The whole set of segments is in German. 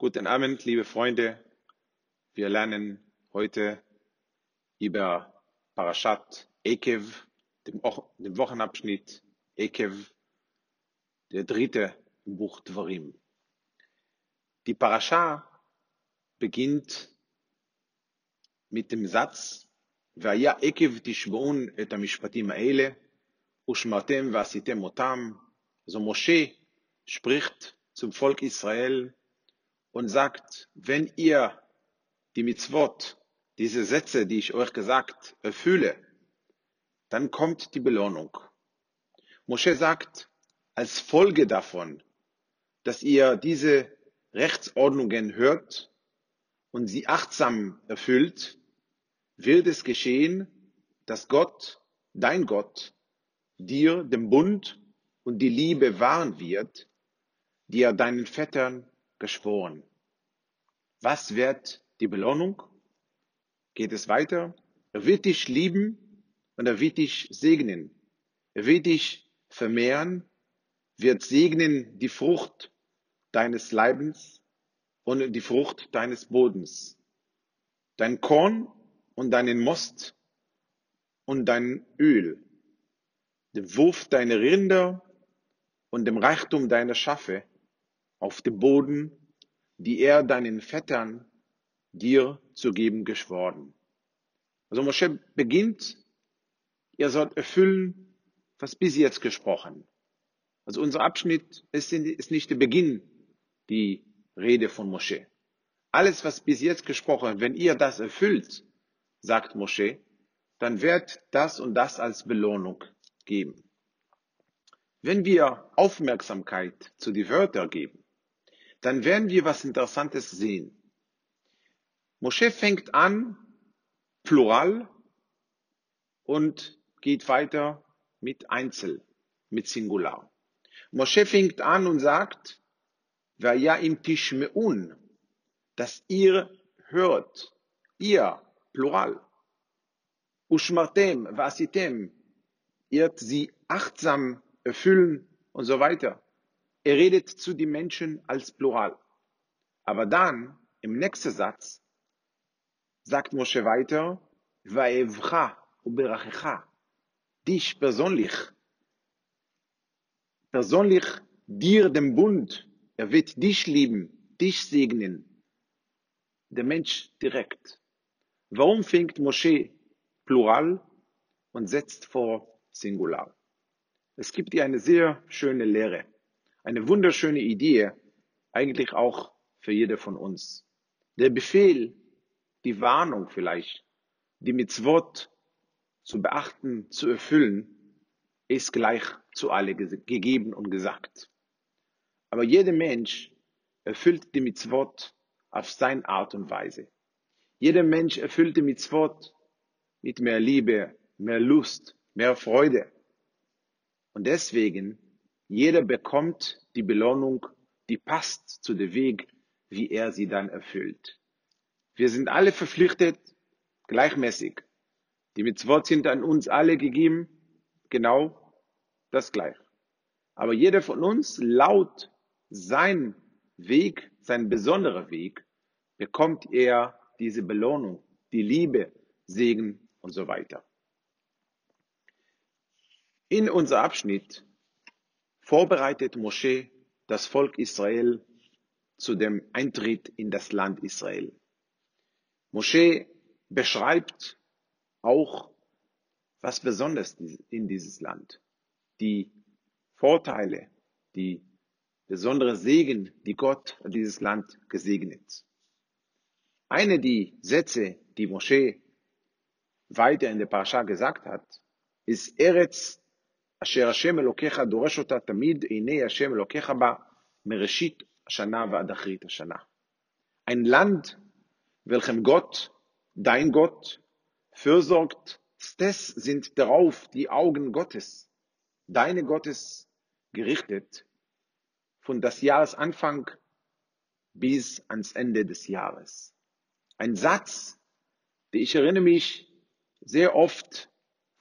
Guten Abend, liebe Freunde. Wir lernen heute über Parashat Ekev, dem, dem Wochenabschnitt Ekev, der dritte im Buch Dvarim. Die Parascha beginnt mit dem Satz, והיה עקב תשבעון את המשפטים האלה, ושמרתם ועשיתם אותם. So Moshe spricht zum Volk Israel und sagt, wenn ihr die Mitzvot, diese Sätze, die ich euch gesagt, erfülle, dann kommt die Belohnung. Moshe sagt, als Folge davon, dass ihr diese Rechtsordnungen hört und sie achtsam erfüllt, wird es geschehen, dass Gott, dein Gott, dir den Bund und die Liebe wahren wird, die er deinen Vettern geschworen. Was wird die Belohnung? Geht es weiter? Er wird dich lieben und er wird dich segnen. Er wird dich vermehren, wird segnen die Frucht deines Leibens und die Frucht deines Bodens. Dein Korn und deinen Most und dein Öl, den Wurf deiner Rinder und dem Reichtum deiner Schafe auf dem Boden, die er deinen Vettern dir zu geben geschworen. Also Moshe beginnt, ihr sollt erfüllen, was bis jetzt gesprochen. Also unser Abschnitt ist, nicht der Beginn, die Rede von Moshe. Alles, was bis jetzt gesprochen, wenn ihr das erfüllt, sagt Mosche, dann wird das und das als Belohnung geben. Wenn wir Aufmerksamkeit zu die Wörter geben, dann werden wir was Interessantes sehen. Mosche fängt an, plural, und geht weiter mit Einzel, mit Singular. Mosche fängt an und sagt, ja im Tishmeun, dass ihr hört, ihr Plural. Ushmartem, vasitem, ihr sie achtsam erfüllen und so weiter. Er redet zu den Menschen als Plural. Aber dann, im nächsten Satz, sagt Moshe weiter, Vaevcha uberachecha, dich persönlich, persönlich dir den Bund, er wird dich lieben, dich segnen, der Mensch direkt. Warum fängt Mosche Plural und setzt vor Singular? Es gibt hier eine sehr schöne Lehre, eine wunderschöne Idee, eigentlich auch für jede von uns. Der Befehl, die Warnung vielleicht, die Mitzvot zu beachten, zu erfüllen, ist gleich zu alle gegeben und gesagt. Aber jeder Mensch erfüllt die Mitzvot auf seine Art und Weise. Jeder Mensch erfüllt die Mitzvot mit mehr Liebe, mehr Lust, mehr Freude. Und deswegen, jeder bekommt die Belohnung, die passt zu dem Weg, wie er sie dann erfüllt. Wir sind alle verpflichtet, gleichmäßig. Die Mitzvot sind an uns alle gegeben, genau das gleich. Aber jeder von uns, laut sein Weg, sein besonderer Weg, bekommt er diese Belohnung, die Liebe, Segen und so weiter. In unser Abschnitt vorbereitet Mosche das Volk Israel zu dem Eintritt in das Land Israel. Mosche beschreibt auch, was besonders in dieses Land, die Vorteile, die besondere Segen, die Gott dieses Land gesegnet. Eine die Sätze, die Mosche weiter in der Parasha gesagt hat, ist Eretz אשר השם אלוקיך דורש אותה תמיד, עיני השם אלוקיך בה מראשית השנה ועד אחרית השנה. Ein Land, welchem Gott, dein Gott, fürsorgt, des sind darauf die Augen Gottes, deine Gottes gerichtet, von das Jahresanfang bis ans Ende des Jahres. Ein Satz, den ich erinnere mich sehr oft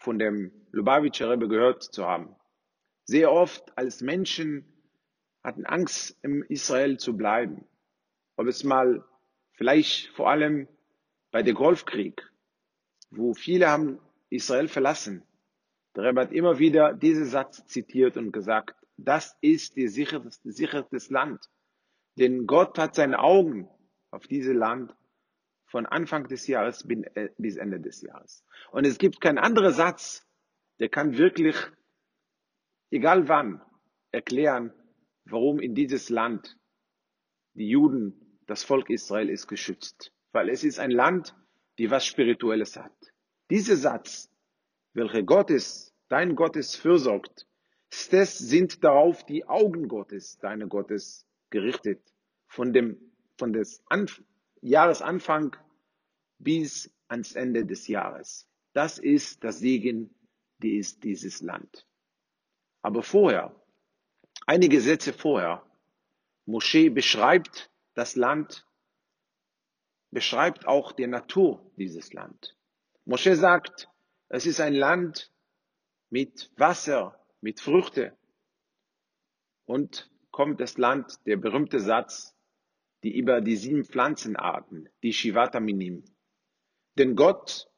von dem Lubavitcher Rebbe gehört zu haben. Sehr oft als Menschen hatten Angst, im Israel zu bleiben. ob es mal vielleicht vor allem bei der Golfkrieg, wo viele haben Israel verlassen. Der Rebbe hat immer wieder diesen Satz zitiert und gesagt, das ist die sicherste, sicherste Land. Denn Gott hat seine Augen auf dieses Land von Anfang des Jahres äh, bis Ende des Jahres. Und es gibt keinen anderen Satz, der kann wirklich, egal wann, erklären, warum in dieses Land die Juden, das Volk Israel ist geschützt. Weil es ist ein Land, die was Spirituelles hat. Dieser Satz, welcher Gottes, dein Gottes fürsorgt, das sind darauf die Augen Gottes, deine Gottes gerichtet, von dem, von des Anf Jahresanfang bis ans Ende des Jahres. Das ist das Segen, die ist dieses Land. Aber vorher, einige Sätze vorher, Moschee beschreibt das Land, beschreibt auch die Natur dieses Land. Moschee sagt, es ist ein Land mit Wasser, mit Früchte. Und kommt das Land, der berühmte Satz, die über die sieben Pflanzenarten, die Shivata Minim. Denn Gott,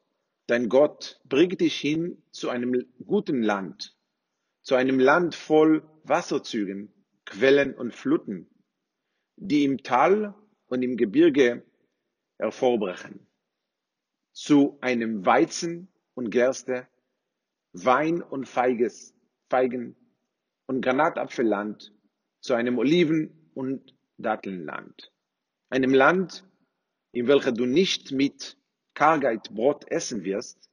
dein Gott, bringt dich hin zu einem guten Land, zu einem Land voll Wasserzügen, Quellen und Fluten, die im Tal und im Gebirge hervorbrechen, zu einem Weizen und Gerste, Wein und Feiges, Feigen und Granatapfelland, zu einem Oliven- und Dattelnland, einem Land, in welchem du nicht mit Kargheit Brot essen wirst,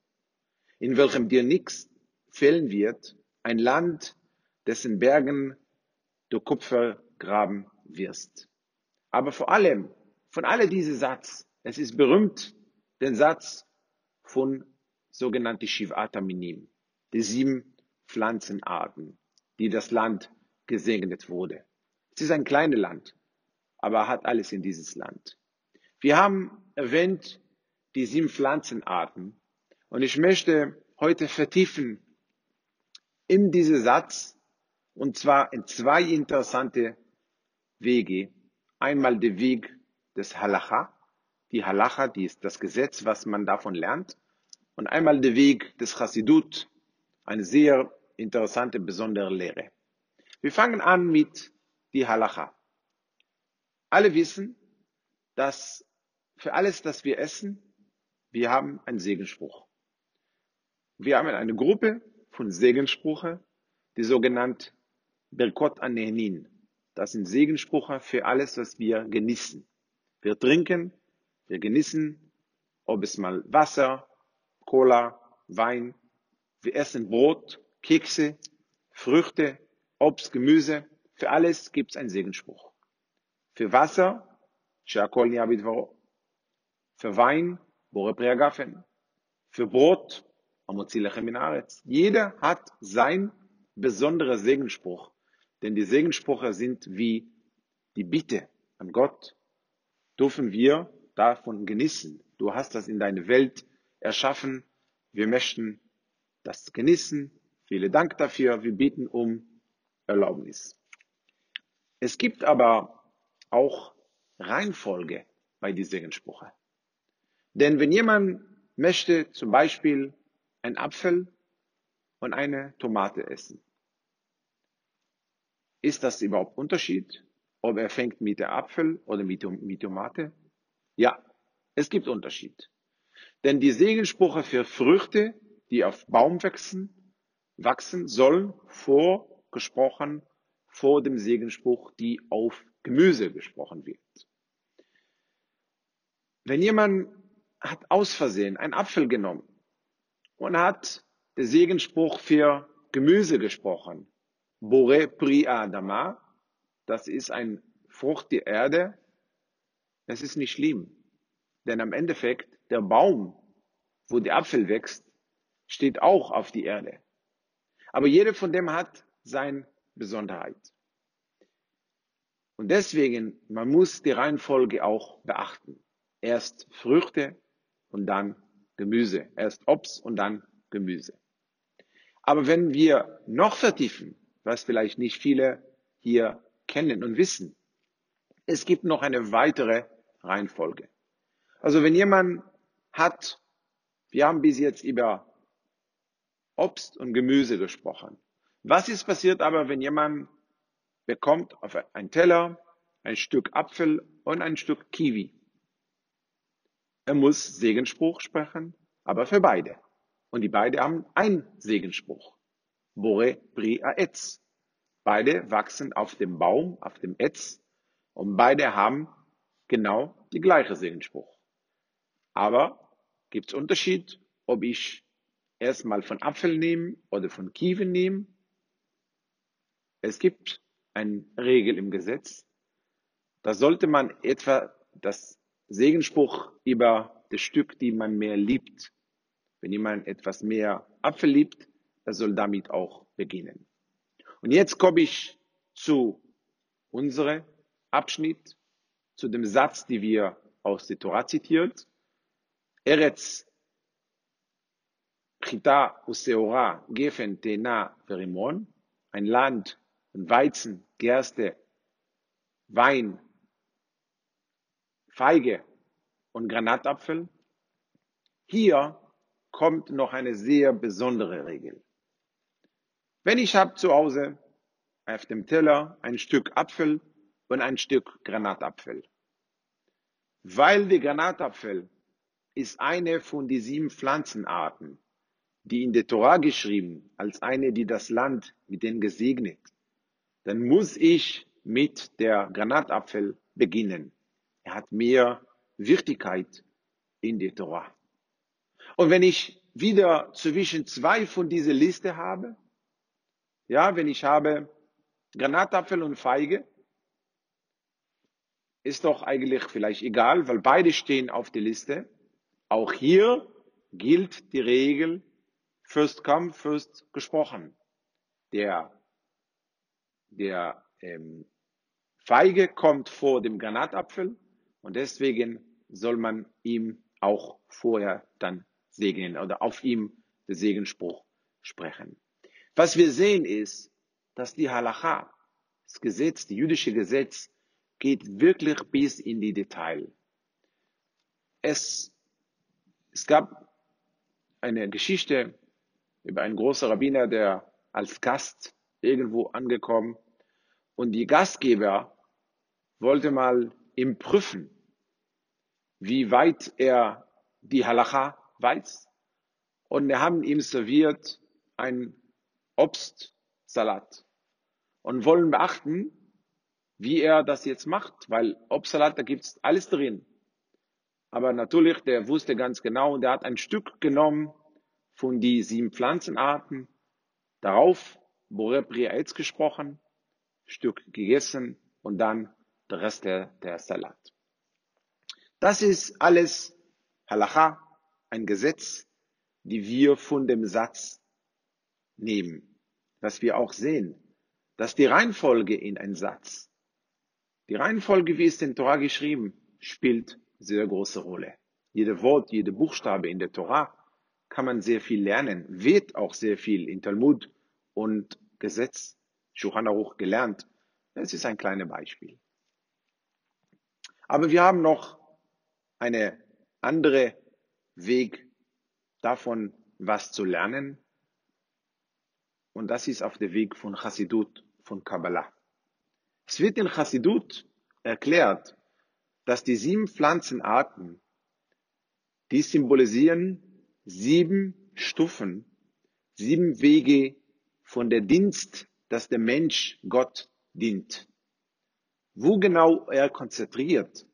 in welchem dir nichts fehlen wird, ein Land, dessen Bergen du Kupfer graben wirst. Aber vor allem, von alle diese Satz, es ist berühmt, den Satz von sogenannten Shivata Minim, die sieben Pflanzenarten, die das Land gesegnet wurde. Es ist ein kleines Land, aber hat alles in dieses Land. Wir haben erwähnt die sieben Pflanzenarten und ich möchte heute vertiefen in diesen Satz und zwar in zwei interessante Wege, Einmal der Weg des Halacha, die Halacha, die ist das Gesetz, was man davon lernt. Und einmal der Weg des Chassidut, eine sehr interessante, besondere Lehre. Wir fangen an mit die Halacha. Alle wissen, dass für alles, das wir essen, wir haben einen Segenspruch. Wir haben eine Gruppe von Segenssprüche, die sogenannte Berkot Anehenin. Das sind Segenssprüche für alles, was wir genießen. Wir trinken, wir genießen, ob es mal Wasser, Cola, Wein. Wir essen Brot, Kekse, Früchte, Obst, Gemüse. Für alles gibt es einen Segenspruch. Für Wasser, Shakol Für Wein, Bore Priagafen. Für Brot, Amozilachem Jeder hat sein besonderer Segenspruch. Denn die Segenssprüche sind wie die Bitte an Gott, dürfen wir davon genießen. Du hast das in deine Welt erschaffen. Wir möchten das genießen. Vielen Dank dafür. Wir bieten um Erlaubnis. Es gibt aber auch Reihenfolge bei diesen Segenssprüchen. Denn wenn jemand möchte zum Beispiel einen Apfel und eine Tomate essen, ist das überhaupt Unterschied, ob er fängt mit der Apfel oder mit, mit Tomate? Ja, es gibt Unterschied. Denn die Segensprüche für Früchte, die auf Baum wachsen, wachsen sollen vorgesprochen vor dem Segenspruch, die auf Gemüse gesprochen wird. Wenn jemand hat aus Versehen einen Apfel genommen und hat den Segenspruch für Gemüse gesprochen, Bore Pri Adama, das ist ein Frucht der Erde. Es ist nicht schlimm, denn am Endeffekt der Baum, wo der Apfel wächst, steht auch auf die Erde. Aber jeder von dem hat seine Besonderheit. Und deswegen, man muss die Reihenfolge auch beachten. Erst Früchte und dann Gemüse. Erst Obst und dann Gemüse. Aber wenn wir noch vertiefen, was vielleicht nicht viele hier kennen und wissen, es gibt noch eine weitere Reihenfolge. Also wenn jemand hat, wir haben bis jetzt über Obst und Gemüse gesprochen. Was ist passiert aber, wenn jemand bekommt auf einen Teller ein Stück Apfel und ein Stück Kiwi? Er muss Segenspruch sprechen, aber für beide. Und die beide haben einen Segenspruch. Bore Bri Aetz. Beide wachsen auf dem Baum, auf dem Etz, und beide haben genau die gleiche Segenspruch. Aber gibt es Unterschied, ob ich erstmal von Apfel nehme oder von Kiwi nehme? Es gibt eine Regel im Gesetz. Da sollte man etwa das Segenspruch über das Stück, die man mehr liebt. Wenn jemand etwas mehr Apfel liebt, er soll damit auch beginnen. Und jetzt komme ich zu unserem Abschnitt, zu dem Satz, den wir aus der Torah zitiert. Eretz Chita Useora Gefen Tena Verimon, ein Land von Weizen, Gerste, Wein, Feige und Granatapfel. Hier kommt noch eine sehr besondere Regel. Wenn ich habe zu Hause auf dem Teller ein Stück Apfel und ein Stück Granatapfel. Weil der Granatapfel ist eine von den sieben Pflanzenarten, die in der Torah geschrieben als eine, die das Land mit denen gesegnet, dann muss ich mit der Granatapfel beginnen. Er hat mehr Wichtigkeit in der Torah. Und wenn ich wieder zwischen zwei von dieser Liste habe, ja, wenn ich habe Granatapfel und Feige, ist doch eigentlich vielleicht egal, weil beide stehen auf der Liste. Auch hier gilt die Regel, first come, first gesprochen. Der, der ähm, Feige kommt vor dem Granatapfel und deswegen soll man ihm auch vorher dann segnen oder auf ihm den Segenspruch sprechen. Was wir sehen ist, dass die Halacha, das Gesetz, die jüdische Gesetz, geht wirklich bis in die Detail. Es, es gab eine Geschichte über einen großen Rabbiner, der als Gast irgendwo angekommen und die Gastgeber wollte mal ihm prüfen, wie weit er die Halacha weiß. Und wir haben ihm serviert ein Obstsalat und wollen beachten, wie er das jetzt macht, weil Obstsalat, da gibt's alles drin. Aber natürlich, der wusste ganz genau, der hat ein Stück genommen von die sieben Pflanzenarten, darauf Boré Priaetz gesprochen, Stück gegessen und dann der Rest der, der Salat. Das ist alles Halacha, ein Gesetz, die wir von dem Satz nehmen dass wir auch sehen, dass die Reihenfolge in ein Satz, die Reihenfolge, wie es in Torah geschrieben, spielt sehr große Rolle. Jede Wort, jede Buchstabe in der Torah kann man sehr viel lernen, wird auch sehr viel in Talmud und Gesetz, Shulchan Aruch gelernt. Das ist ein kleines Beispiel. Aber wir haben noch eine andere Weg davon, was zu lernen, und das ist auf dem Weg von Chassidut, von Kabbalah. Es wird in Chassidut erklärt, dass die sieben Pflanzenarten, die symbolisieren sieben Stufen, sieben Wege von der Dienst, dass der Mensch Gott dient. Wo genau er konzentriert,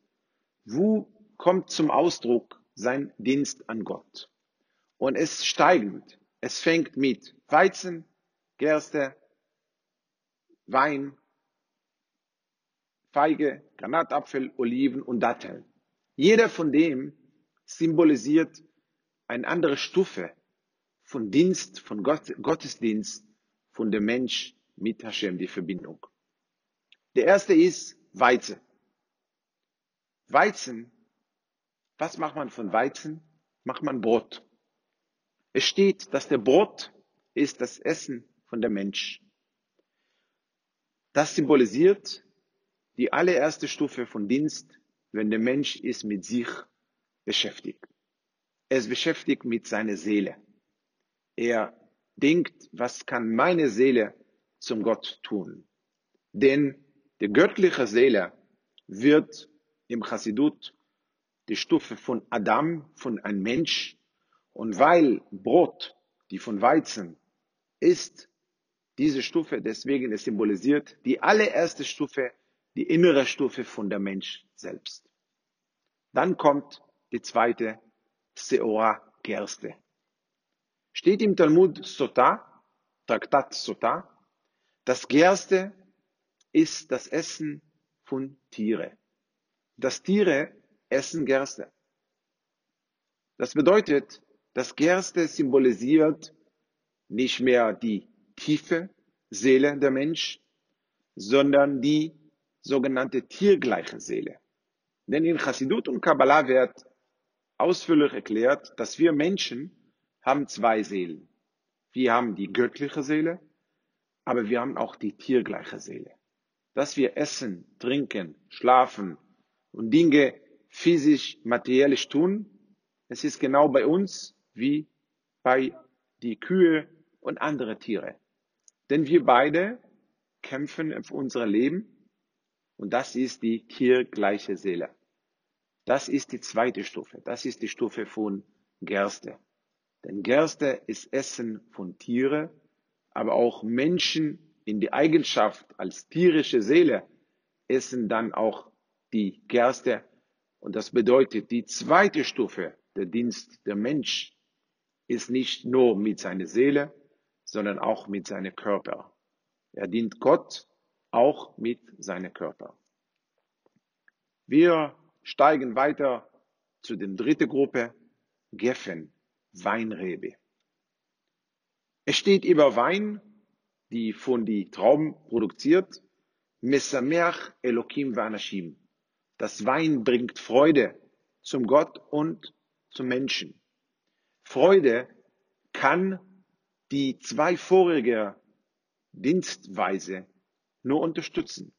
wo kommt zum Ausdruck sein Dienst an Gott. Und es steigend. Es fängt mit Weizen, Gerste, Wein, Feige, Granatapfel, Oliven und Datteln. Jeder von dem symbolisiert eine andere Stufe von Dienst, von Gott, Gottesdienst, von dem Mensch mit Hashem, die Verbindung. Der erste ist Weizen. Weizen, was macht man von Weizen? Macht man Brot. Es steht, dass der Brot ist das Essen von der Mensch. Das symbolisiert die allererste Stufe von Dienst, wenn der Mensch ist mit sich beschäftigt. Er ist beschäftigt mit seiner Seele. Er denkt, was kann meine Seele zum Gott tun? Denn die göttliche Seele wird im Chassidut die Stufe von Adam, von einem Mensch. Und weil Brot, die von Weizen, ist diese Stufe, deswegen es symbolisiert die allererste Stufe, die innere Stufe von der Mensch selbst. Dann kommt die zweite Seora Gerste. Steht im Talmud Sota, Traktat Sota, das Gerste ist das Essen von Tiere. Das Tiere essen Gerste. Das bedeutet, das Gerste symbolisiert nicht mehr die tiefe Seele der Mensch, sondern die sogenannte tiergleiche Seele. Denn in Chassidut und Kabbalah wird ausführlich erklärt, dass wir Menschen haben zwei Seelen. Wir haben die göttliche Seele, aber wir haben auch die tiergleiche Seele. Dass wir essen, trinken, schlafen und Dinge physisch, materiell tun, es ist genau bei uns wie bei die Kühe und andere Tiere. Denn wir beide kämpfen für unser Leben und das ist die tiergleiche Seele. Das ist die zweite Stufe. Das ist die Stufe von Gerste. Denn Gerste ist Essen von Tiere, aber auch Menschen in die Eigenschaft als tierische Seele essen dann auch die Gerste. Und das bedeutet, die zweite Stufe, der Dienst der Mensch, ist nicht nur mit seiner Seele, sondern auch mit seinem Körper. Er dient Gott auch mit seinem Körper. Wir steigen weiter zu der dritten Gruppe, Geffen, Weinrebe. Es steht über Wein, die von die Trauben produziert, Mesameach Elokim Vanashim. Das Wein bringt Freude zum Gott und zum Menschen. Freude kann die zwei vorige Dienstweise nur unterstützen.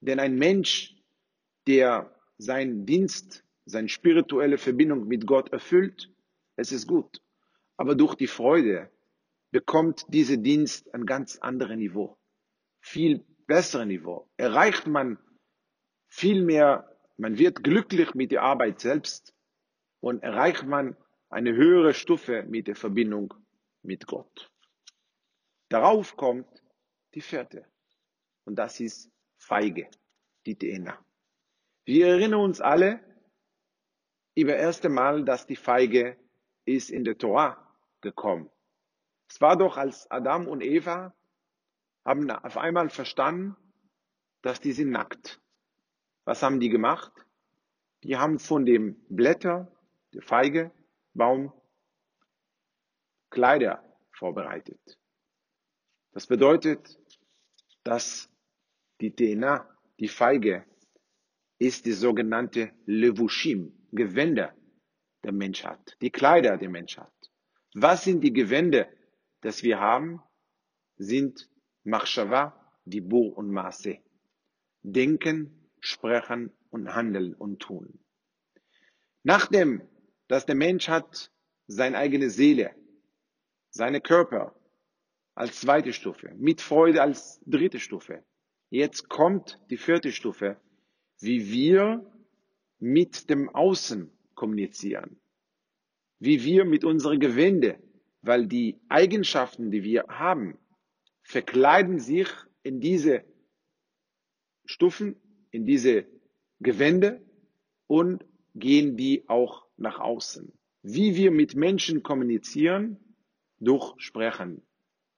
Denn ein Mensch, der seinen Dienst, seine spirituelle Verbindung mit Gott erfüllt, es ist gut. Aber durch die Freude bekommt dieser Dienst ein ganz anderes Niveau. Viel besseres Niveau. Erreicht man viel mehr, man wird glücklich mit der Arbeit selbst und erreicht man eine höhere Stufe mit der Verbindung mit Gott. Darauf kommt die vierte. Und das ist Feige, die Tena. Wir erinnern uns alle über erste Mal, dass die Feige ist in der Torah gekommen. Es war doch, als Adam und Eva haben auf einmal verstanden, dass die sind nackt. Was haben die gemacht? Die haben von dem Blätter, der Feige, Baum, Kleider vorbereitet. Das bedeutet, dass die DNA, die Feige, ist die sogenannte Levushim, Gewänder der Mensch hat, die Kleider der Mensch hat. Was sind die Gewände, das wir haben? Sind Machshava, Dibur und Maase. Denken, sprechen und handeln und tun. Nachdem, dass der Mensch hat seine eigene Seele, seine Körper als zweite Stufe, mit Freude als dritte Stufe. Jetzt kommt die vierte Stufe, wie wir mit dem Außen kommunizieren, wie wir mit unseren Gewände, weil die Eigenschaften, die wir haben, verkleiden sich in diese Stufen, in diese Gewände und gehen die auch nach außen. Wie wir mit Menschen kommunizieren, durch Sprechen,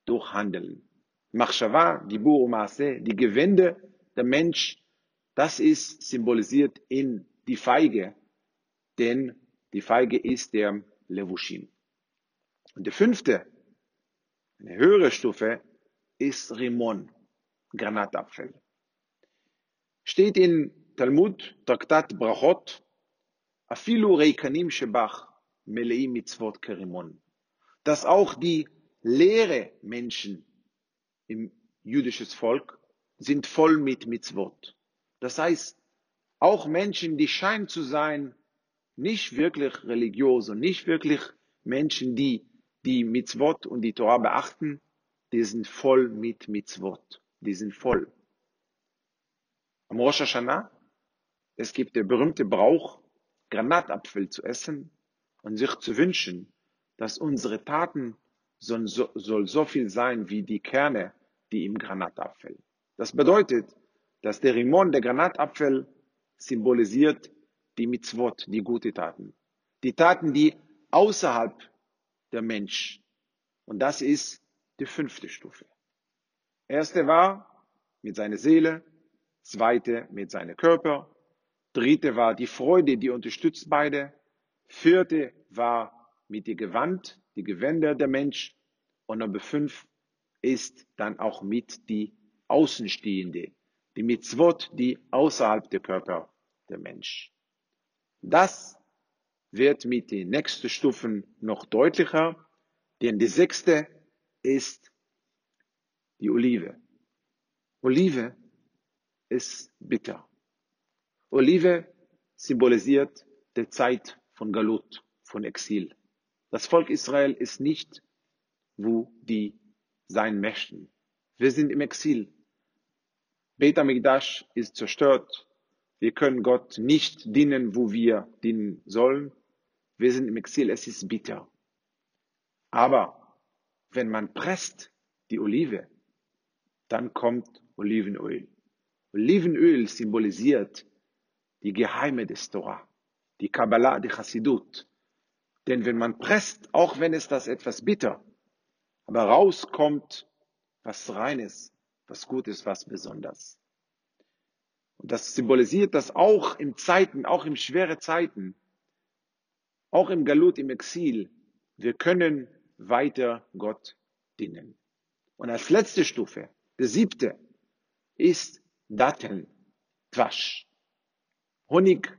durch Handeln. Machshava, Dibur Maase, die Gewände der Mensch, das ist symbolisiert in die Feige, denn die Feige ist der Levushim. Und der fünfte, eine höhere Stufe, ist Rimon, Granatapfel. Steht in Talmud, Traktat Brachot, Afilu Reikanim Shebach, Meleim Mitzvot Kerimon. Dass auch die leere Menschen im jüdischen Volk sind voll mit Mitzvot. Das heißt, auch Menschen, die scheinen zu sein, nicht wirklich religiös und nicht wirklich Menschen, die die Mitzvot und die Torah beachten, die sind voll mit Mitzvot. Die sind voll. Am Rosh Hashanah, es gibt der berühmte Brauch, Granatapfel zu essen und sich zu wünschen, dass unsere Taten soll so, soll so viel sein wie die Kerne, die im Granatapfel. Das bedeutet, dass der Rimon, der Granatapfel, symbolisiert die Mitzvot, die gute Taten. Die Taten, die außerhalb der Mensch. Und das ist die fünfte Stufe. Erste war mit seiner Seele, zweite mit seinem Körper, dritte war die Freude, die unterstützt beide, vierte war mit die Gewand, die Gewänder der Mensch und Nummer fünf ist dann auch mit die Außenstehende, die Mitzvot, die außerhalb der Körper der Mensch. Das wird mit den nächsten Stufen noch deutlicher, denn die sechste ist die Olive. Olive ist bitter. Olive symbolisiert die Zeit von Galut, von Exil. Das Volk Israel ist nicht, wo die sein möchten. Wir sind im Exil. Beta Mikdash ist zerstört. Wir können Gott nicht dienen, wo wir dienen sollen. Wir sind im Exil. Es ist bitter. Aber wenn man presst die Olive, dann kommt Olivenöl. Olivenöl symbolisiert die Geheime des Torah, die Kabbalah, die Chassidut. Denn wenn man presst, auch wenn es das etwas bitter, aber rauskommt was Reines, was Gutes, was Besonderes. Und das symbolisiert, dass auch im Zeiten, auch in schwere Zeiten, auch im Galut, im Exil, wir können weiter Gott dienen. Und als letzte Stufe, der siebte, ist Datteln, Quasch. Honig,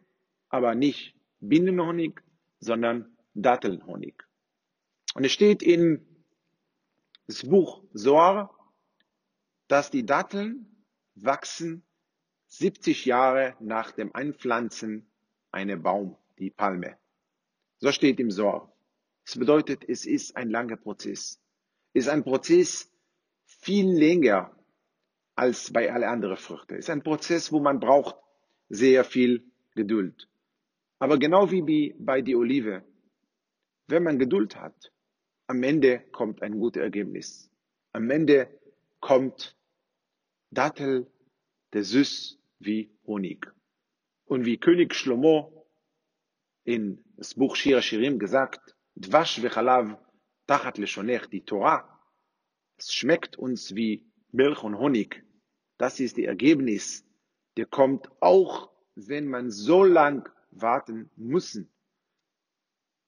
aber nicht Binnenhonig, sondern Dattelhonig. Und es steht in das Buch Soar, dass die Datteln wachsen 70 Jahre nach dem Einpflanzen einer Baum, die Palme. So steht im Soar. Das bedeutet, es ist ein langer Prozess. Es ist ein Prozess viel länger als bei alle anderen Früchten. Es ist ein Prozess, wo man braucht sehr viel Geduld. Aber genau wie bei der Olive, wenn man Geduld hat, am Ende kommt ein gutes Ergebnis. Am Ende kommt Dattel, der süß wie Honig. Und wie König Shlomo in das Buch Shira Shirim gesagt, Dvash vechalav tachat leshonech, die Torah, es schmeckt uns wie Milch und Honig das ist die Ergebnis, der kommt auch, wenn man so lang warten muss.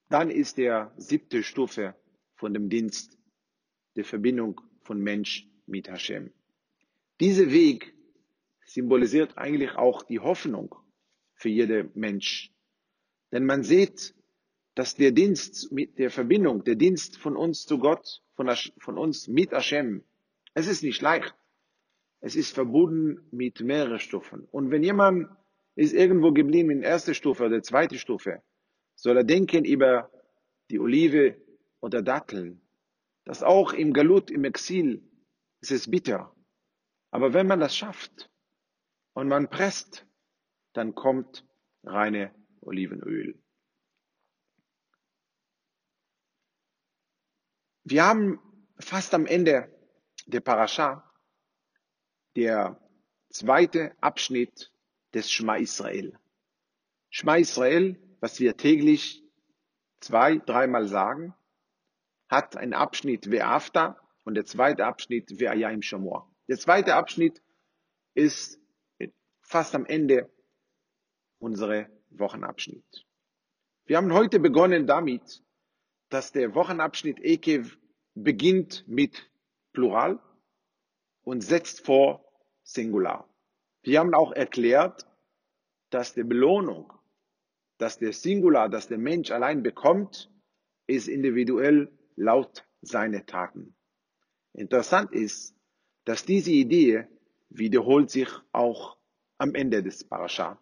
Dann ist der siebte Stufe von dem Dienst der Verbindung von Mensch mit Hashem. Dieser Weg symbolisiert eigentlich auch die Hoffnung für jeden Mensch. Denn man sieht, dass der Dienst mit der Verbindung, der Dienst von uns zu Gott, von, von uns mit Hashem, es ist nicht leicht. Es ist verbunden mit mehreren Stufen. Und wenn jemand ist irgendwo geblieben in erster Stufe oder zweite Stufe, soll er denken über die Olive oder Datteln. Das auch im Galut, im Exil, ist es bitter. Aber wenn man das schafft und man presst, dann kommt reine Olivenöl. Wir haben fast am Ende der Parascha der zweite Abschnitt des Schma Israel. Schma Israel, was wir täglich zwei, dreimal sagen, hat einen Abschnitt Ve'afta und der zweite Abschnitt Ve'ayim Shamor. Der zweite Abschnitt ist fast am Ende unserer Wochenabschnitt. Wir haben heute begonnen damit, dass der Wochenabschnitt Ekev beginnt mit Plural und setzt vor Singular. Wir haben auch erklärt, dass die Belohnung, dass der Singular, dass der Mensch allein bekommt, ist individuell laut seine Taten. Interessant ist, dass diese Idee wiederholt sich auch am Ende des Parascha.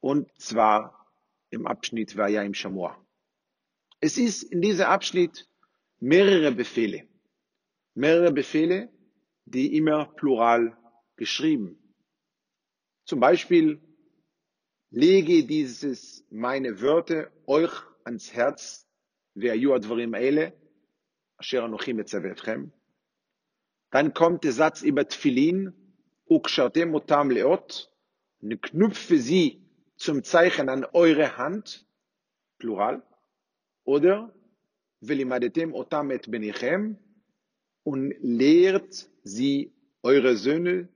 Und zwar im Abschnitt Vaya im Shamua. Es ist in diesem Abschnitt mehrere Befehle. Mehrere Befehle, die immer plural geschrieben. Zum Beispiel, lege dieses meine Wörter euch ans Herz, והיו הדברים האלה, אשר אנוכי מצווה אתכם. Dann kommt der Satz über Tfilin, Ukshartem otam leot, und knüpfe sie zum Zeichen an eure Hand, Plural, oder velimadetem otam et benichem, und lehrt sie, eure Söhne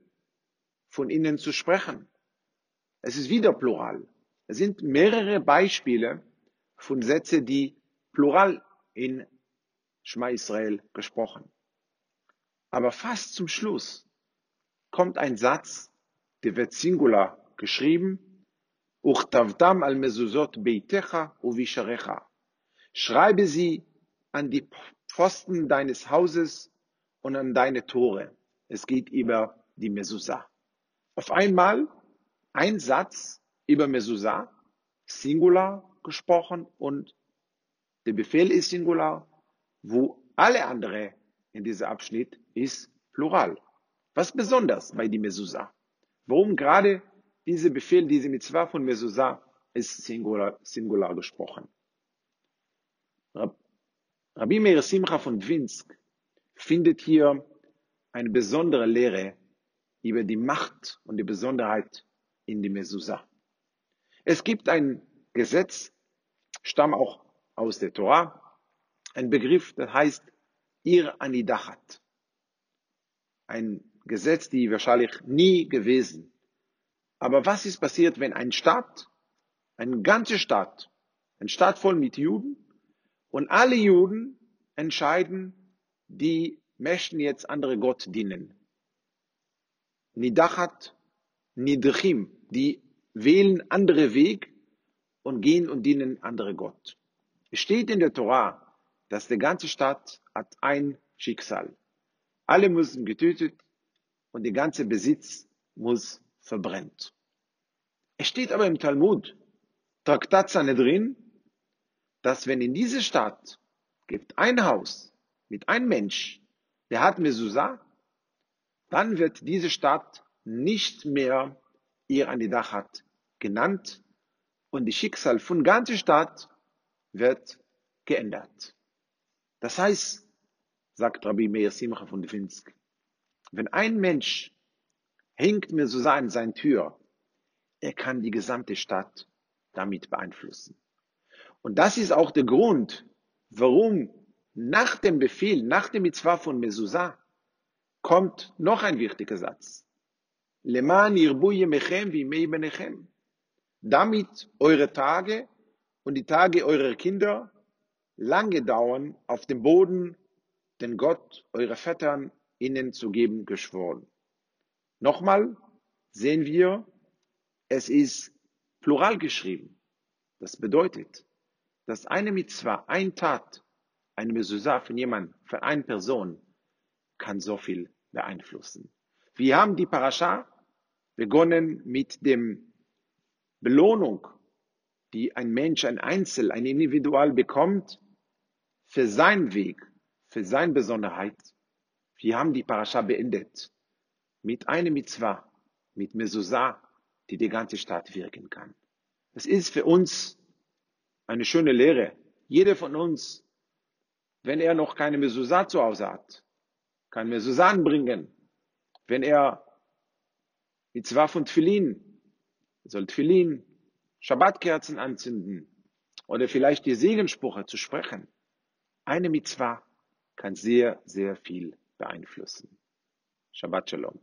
von ihnen zu sprechen. Es ist wieder Plural. Es sind mehrere Beispiele von Sätzen, die Plural in Schma Israel gesprochen. Aber fast zum Schluss kommt ein Satz, der wird Singular geschrieben, al. Schreibe sie an die Pfosten deines Hauses und an deine Tore. Es geht über die Mezuzah. Auf einmal ein Satz über Mezuzah, Singular gesprochen und der Befehl ist Singular, wo alle andere in diesem Abschnitt ist Plural. Was besonders bei die Mezuzah? Warum gerade diese Befehl, diese Mitzvah von Mezuzah ist Singular, Singular gesprochen? Rabbi Meir Simcha von Dwinsk findet hier eine besondere Lehre über die Macht und die Besonderheit in die Mezuzah. Es gibt ein Gesetz, stammt auch aus der Torah, ein Begriff, das heißt Ir Anidachat. Ein Gesetz, die wahrscheinlich nie gewesen. Aber was ist passiert, wenn ein Staat, ein ganzer Staat, ein Staat voll mit Juden und alle Juden entscheiden, die möchten jetzt andere Gott dienen. Nidachat, Nidchim, die wählen andere Weg und gehen und dienen andere Gott. Es steht in der Torah, dass der ganze Staat hat ein Schicksal. Alle müssen getötet und der ganze Besitz muss verbrennt. Es steht aber im Talmud, Traktat Sanhedrin, dass wenn in diese Stadt gibt ein Haus mit einem Mensch, der hat Mezuzah, dann wird diese Stadt nicht mehr ihr Anidachat genannt und die Schicksal von ganzer Stadt wird geändert. Das heißt, sagt Rabbi Meir Simcha von Dwinsk, wenn ein Mensch hängt mir so an sein Tür, er kann die gesamte Stadt damit beeinflussen. Und das ist auch der Grund, warum nach dem Befehl, nach dem Mitzvah von Mezuzah, kommt noch ein wichtiger Satz. Leman. Damit eure Tage und die Tage eurer Kinder lange dauern auf dem Boden, den Gott eurer Vätern ihnen zu geben geschworen. Nochmal sehen wir, es ist plural geschrieben. Das bedeutet, dass eine Mitzvah, ein Tat, eine Mezuzah von jemand, von einer Person, kann so viel beeinflussen. Wir haben die Parascha begonnen mit dem Belohnung, die ein Mensch, ein Einzel, ein Individual bekommt für seinen Weg, für seine Besonderheit. Wir haben die Parascha beendet mit einem Mitzvah, mit Mezuzah, die die ganze Stadt wirken kann. Das ist für uns eine schöne Lehre. Jeder von uns, wenn er noch keine Mezuzah zu Hause hat, kann Mezuzah anbringen. Wenn er Mitzvah von Tfilin, soll Tfilin, Schabbatkerzen anzünden oder vielleicht die Segenssprüche zu sprechen. Eine Mitzvah kann sehr, sehr viel beeinflussen. Shabbat Shalom.